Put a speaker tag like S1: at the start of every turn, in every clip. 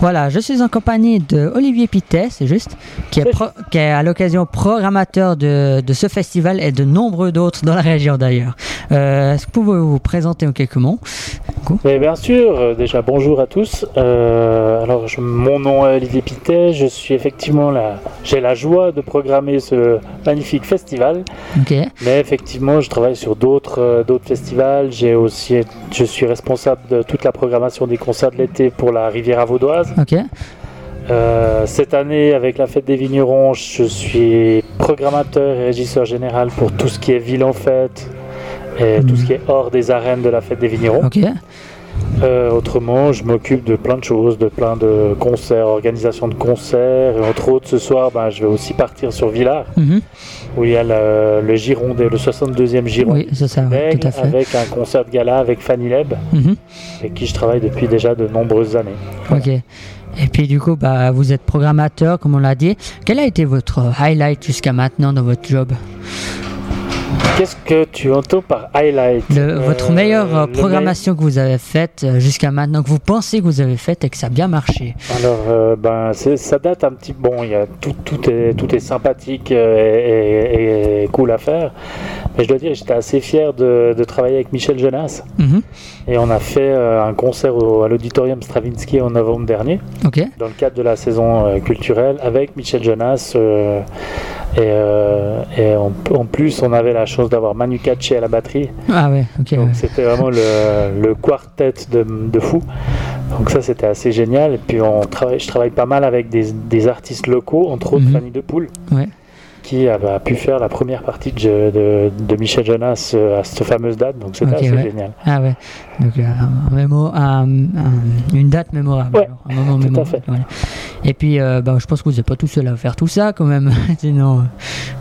S1: Voilà, je suis en compagnie de Olivier Pittet, c'est juste, qui est, pro- qui est à l'occasion programmateur de, de ce festival et de nombreux d'autres dans la région d'ailleurs. Euh, Est-ce que vous pouvez vous présenter en quelques mots?
S2: Mais bien sûr, euh, déjà bonjour à tous. Euh, alors je- mon nom est Olivier Pittet, je suis effectivement là, j'ai la joie de programmer ce magnifique festival. Mais effectivement, je travaille sur d'autres euh, d'autres festivals. J'ai aussi, je suis responsable de toute la programmation des concerts de l'été pour la Riviera Vaudoise. Euh, cette année, avec la fête des vignerons, je suis programmateur et régisseur général pour tout ce qui est ville en fête et tout ce qui est hors des arènes de la fête des vignerons. Euh, autrement, je m'occupe de plein de choses, de plein de concerts, organisation de concerts. Et entre autres, ce soir, ben, je vais aussi partir sur Villars,
S1: Mhm.
S2: où il y a le, le Gironde, le 62e Gironde.
S1: oui, c'est ça, oui,
S2: Bègle,
S1: tout à fait.
S2: avec un concert de gala avec Fanny Leb,
S1: Mhm.
S2: avec qui je travaille depuis déjà de nombreuses années.
S1: Et puis du coup, bah, vous êtes programmateur, comme on l'a dit. Quel a été votre highlight jusqu'à maintenant dans votre job?
S2: Qu'est-ce que tu entends par highlight
S1: Le- Votre meilleure euh,
S2: le
S1: programmation que vous avez faite euh, jusqu'à maintenant, que vous pensez que vous avez faite et que ça a bien marché
S2: Alors, euh, ben, ça date un petit bon. Y a tout, tout est tout est sympathique et, et- et cool à faire. Mais je dois dire, j'étais assez fier de, de travailler avec Michel Jonas.
S1: Mhm.
S2: Et on a fait un concert au- à l'auditorium Stravinsky en novembre dernier, dans le cadre de la saison culturelle, avec Michel Jonas. euh, et euh, et en, en plus, on avait la chance d'avoir Manu Katché à la batterie.
S1: Ah ouais, ok.
S2: Donc
S1: ouais.
S2: c'était vraiment le, le quartet de, de fou. Donc ça c'était assez génial. Et puis on travaille, je travaille pas mal avec des, des artistes locaux, entre autres
S1: Mhm.
S2: Fanny de Poule,
S1: Ouais.
S2: qui a, a pu faire la première partie de, de, de Michel Jonas euh, à cette fameuse date. Donc c'était assez
S1: ouais.
S2: génial.
S1: Ah ouais. Donc euh, un un- un- une date mémorable.
S2: Ouais,
S1: alors, un moment
S2: tout à fait.
S1: voilà. Et puis, euh, bah, je pense que vous n'êtes pas tout seul à faire tout ça quand même. Sinon, euh,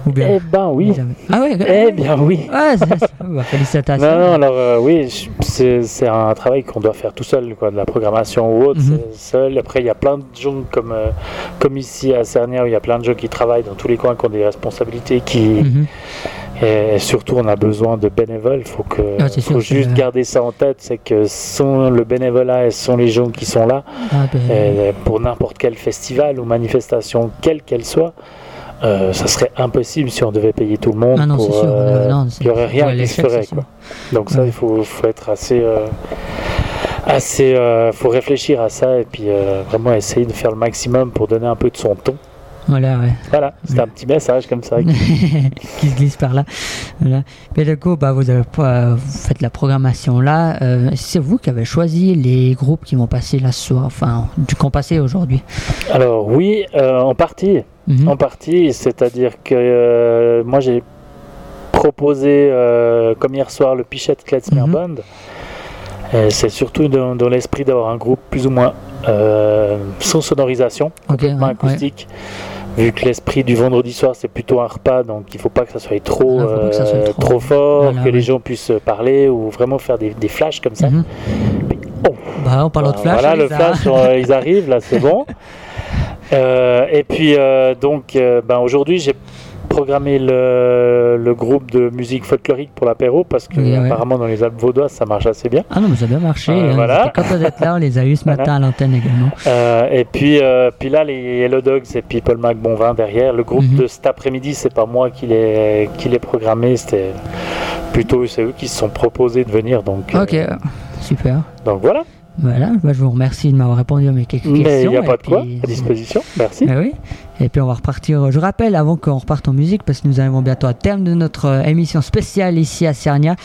S1: ou bien.
S2: Eh ben oui.
S1: avez- Ah ouais.
S2: Eh bien oui.
S1: Ouais, ça- ça- bah, félicitations.
S2: Non, non, alors euh, oui, c'est un travail qu'on doit faire tout seul, quoi, de la programmation ou autre,
S1: Mhm.
S2: seul. Après, il y a plein de gens comme, comme ici à Cernia, où il y a plein de gens qui travaillent dans tous les coins, qui ont des responsabilités, qui,
S1: Mhm.
S2: Et surtout on a besoin de bénévoles. Il faut, que,
S1: Ah, sûr,
S2: faut juste garder ça en tête, c'est que sont le bénévolat et sont les gens qui sont là
S1: Ah, ben,
S2: et pour n'importe quel festival ou manifestation, quelle qu'elle soit. euh, ça serait impossible si on devait payer tout le monde.
S1: Ah non,
S2: pour, euh,
S1: non,
S2: il n'y aurait rien qui se ferait. Quoi. Donc ça, il faut, faut être assez... euh, assez faut réfléchir à ça et puis vraiment essayer de faire le maximum pour donner un peu de son ton.
S1: Voilà, ouais.
S2: Voilà, c'est un petit message comme ça.
S1: qui se glisse par là. Voilà. Mais du coup, bah, vous, avez, pas- vous faites la programmation là. Euh, c'est vous qui avez choisi les groupes qui vont passer là ce soir, enfin, du qu'on passé aujourd'hui.
S2: Alors oui, euh, en partie.
S1: Mhm.
S2: En partie, c'est-à-dire que euh, moi j'ai proposé euh, comme hier soir le Pichette Klezmer
S1: Mhm.
S2: Band. C'est surtout dans, dans l'esprit d'avoir un groupe plus ou moins euh, sans sonorisation,
S1: Ok, ouais,
S2: pas
S1: ouais.
S2: Vu que l'esprit du vendredi soir c'est plutôt un repas, donc il faut pas que ça soit trop,
S1: Ah, faut pas que ça soit
S2: euh,
S1: trop-
S2: trop fort,
S1: Voilà,
S2: que
S1: ouais.
S2: les gens puissent parler ou vraiment faire des, des flashs comme ça.
S1: Mhm.
S2: Oh.
S1: Bah, on parle de flash.
S2: Voilà, le flash, ils arrivent, là, c'est bon. Euh, et puis, euh, donc, ben, aujourd'hui, j'ai programmé le, le groupe de musique folklorique pour l'apéro parce que,
S1: Oui, ouais.
S2: apparemment, dans les Alpes vaudoises, ça marche assez bien.
S1: Ah non, mais ça a bien marché.
S2: Euh,
S1: hein.
S2: voilà.
S1: Quand vous êtes là, on les a eu ce
S2: Voilà.
S1: matin à l'antenne également.
S2: Euh, et puis, euh, puis là, les Yellow Dogs et puis Paul Mac Bonvin derrière. Le groupe
S1: Mhm.
S2: de cet après-midi, c'est pas moi qui l'ai programmé, c'était plutôt c'est eux qui se sont proposés de venir. Donc, euh,
S1: Ok, super.
S2: donc voilà.
S1: Voilà, bah, je vous remercie de m'avoir répondu à mes quelques
S2: Mais
S1: questions.
S2: il n'y a pas de quoi, à disposition. Merci.
S1: Oui. Et puis on va repartir. Je rappelle avant qu'on reparte en musique, parce que nous arrivons bientôt à terme de notre euh, émission spéciale ici à Cernia.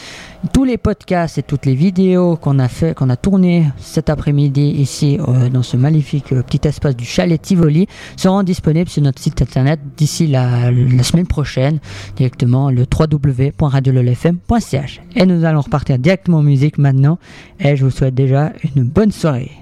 S1: Tous les podcasts et toutes les vidéos qu'on a fait, qu'on a tournées cet après-midi ici euh, dans ce magnifique euh, petit espace du chalet Tivoli seront disponibles sur notre site internet d'ici la, la semaine prochaine, directement le www.radiololfm.ch. Et nous allons repartir directement en musique maintenant. Et je vous souhaite déjà une bonne soirée.